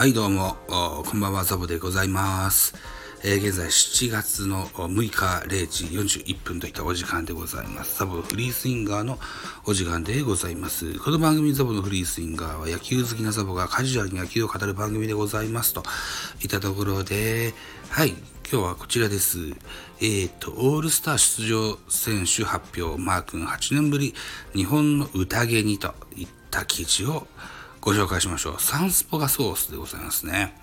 はい、どうも、こんばんは、ザボでございます。えー現在7月の6日0時41分といったお時間でございます。ザボフリースインガーのお時間でございます。この番組ザボのフリースインガーは野球好きなザボがカジュアルに野球を語る番組でございますといったところで、はい、今日はこちらです。えーと、オールスター出場選手発表、マー君8年ぶり、日本の宴にといった記事をご紹介しましょう。サンスポがソースでございますね。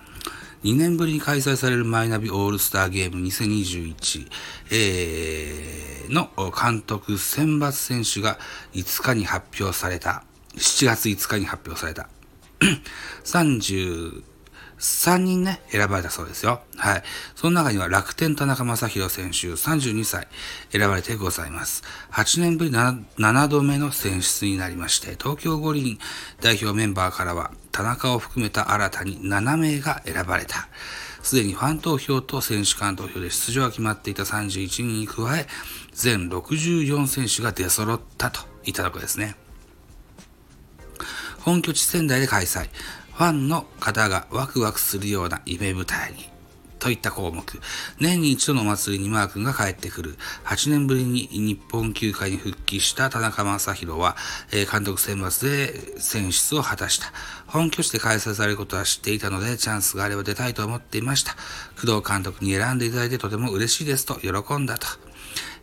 2年ぶりに開催されるマイナビオールスターゲーム2021、えーの監督選抜選手が5日に発表された。7月5日に発表された。3人ね、選ばれたそうですよ。はい。その中には楽天田中将大選手32歳選ばれてございます。8年ぶり 7, 7度目の選出になりまして、東京五輪代表メンバーからは田中を含めた新たに7名が選ばれた。すでにファン投票と選手間投票で出場が決まっていた31人に加え、全64選手が出揃ったといったところですね。本拠地仙台で開催。ファンの方がワクワクするような夢舞台に。といった項目。年に一度の祭りにマー君が帰ってくる。8年ぶりに日本球界に復帰した田中将大は、えー監督選抜で選出を果たした。本拠地で開催されることは知っていたので、チャンスがあれば出たいと思っていました。工藤監督に選んでいただいてとても嬉しいですと喜んだと。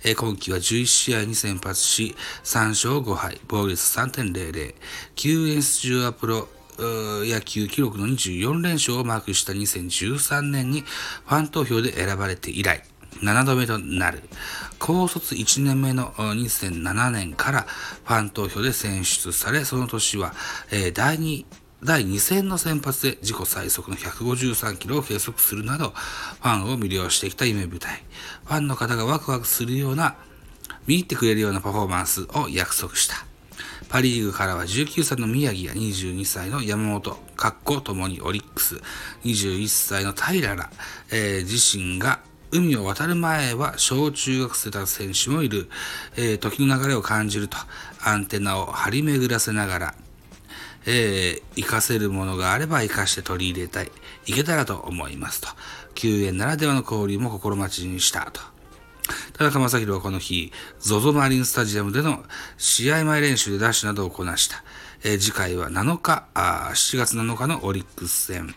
えー今季は11試合に先発し、3勝5敗、防御率3.00、救援出場はプロ野球記録の24連勝をマークした2013年にファン投票で選ばれて以来、7度目となる。高卒1年目の2007年からファン投票で選出され、その年は、えー第2、第2戦の先発で自己最速の153キロを計測するなど、ファンを魅了してきた夢舞台。ファンの方がワクワクするような、見入ってくれるようなパフォーマンスを約束した。パリーグからは19歳の宮城や22歳の山本、かっこともにオリックス、21歳の平ら、えー自身が海を渡る前は小中学生だった選手もいる、えー時の流れを感じると、アンテナを張り巡らせながら、えー、活かせるものがあれば活かして取り入れたい、いけたらと思いますと。救援ならではの交流も心待ちにしたと。田中将大はこの日、ZOZO マリンスタジアムでの試合前練習でダッシュなどをこなした。えー次回は7日あ、7月7日のオリックス戦、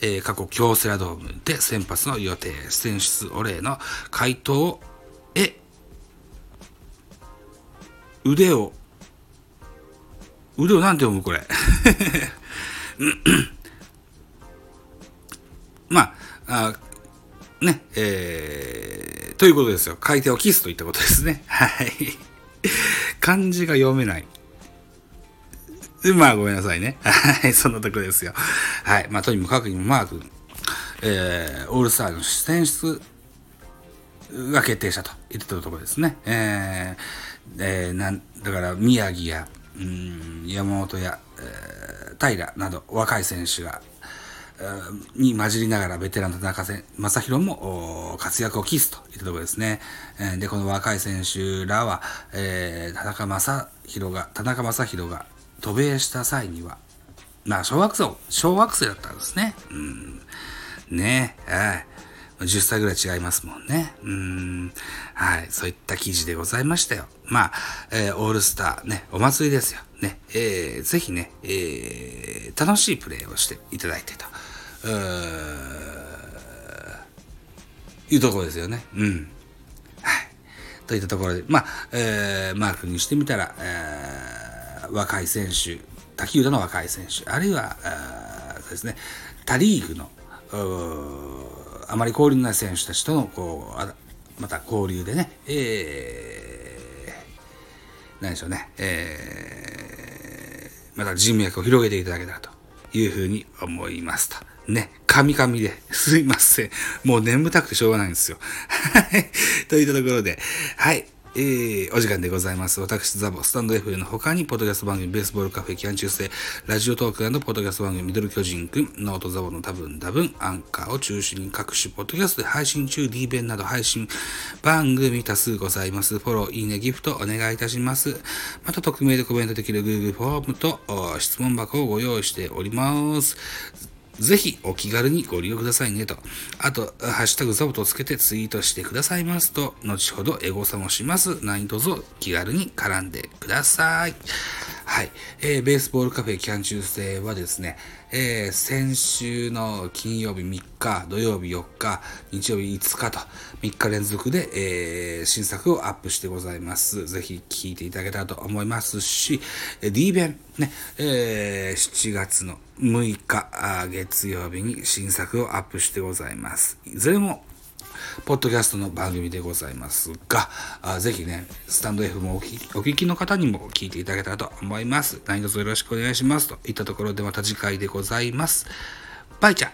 えー過去京セラドームで先発の予定、選出お礼の回答を、え、腕を、腕をなんて読むこれ。まあ、あね、えー、ということですよ。書いてをキスといったことですね。はい。漢字が読めない。まあ、ごめんなさいね。はい、そんなとこですよ。はい。まあ、とにもかくにもマー君、えー、オールスターの選出が決定したと言ってたところですね。えーえーなんだから宮城やうん山本や、えー平など若い選手がに混じりながらベテランの田中せ正宏も活躍を期すといったところですね。で、この若い選手らは、えー田中正宏が、田中正宏が渡米した際には、まあ、小学生、小学生だったんですね。うん。ねはい。10歳ぐらい違いますもんね。うん。はい。そういった記事でございましたよ。まあ、えーオールスターね、お祭りですよ。ね。えーぜひね、えー楽しいプレーをしていただいてと。ういうところですよね。うん。はい。といったところで、まあ、えーマークにしてみたら、えー若い選手、他球団の若い選手、あるいは、あそうですね、他リーグの、あまり交流のない選手たちとの、こう、また交流でね、えー、何でしょうね、えー、また人脈を広げていただけたらというふうに思いますと。ね、カミカミで、すいません。もう眠たくてしょうがないんですよ。はい。といったところで、はい。えー、お時間でございます。私、ザボ、スタンド F の他に、ポッドキャスト番組、ベースボールカフェ、キャン中世、ラジオトークポッドキャスト番組、ミドル巨人くん、ノートザボの多分多分、アンカーを中心に各種ポッドキャストで配信中、D 弁など配信番組多数ございます。フォロー、いいね、ギフトお願いいたします。また、匿名でコメントできる Google フォームと質問箱をご用意しております。ぜひお気軽にご利用くださいねと。あと、ハッシュタグザボとつけてツイートしてくださいますと、後ほどエゴサもします。何卒気軽に絡んでください。はい。えー、ベースボールカフェキャン中制はですね、えー、先週の金曜日3日、土曜日4日、日曜日5日と3日連続で、えー、新作をアップしてございます。ぜひ聴いていただけたらと思いますし、D 弁ね、えー、7月の6日月曜日に新作をアップしてございます。いずれもポッドキャストの番組でございますが、あぜひね、スタンド F もお聞きの方にも聞いていただけたらと思います。何卒よろしくお願いします。といったところでまた次回でございます。バイチャ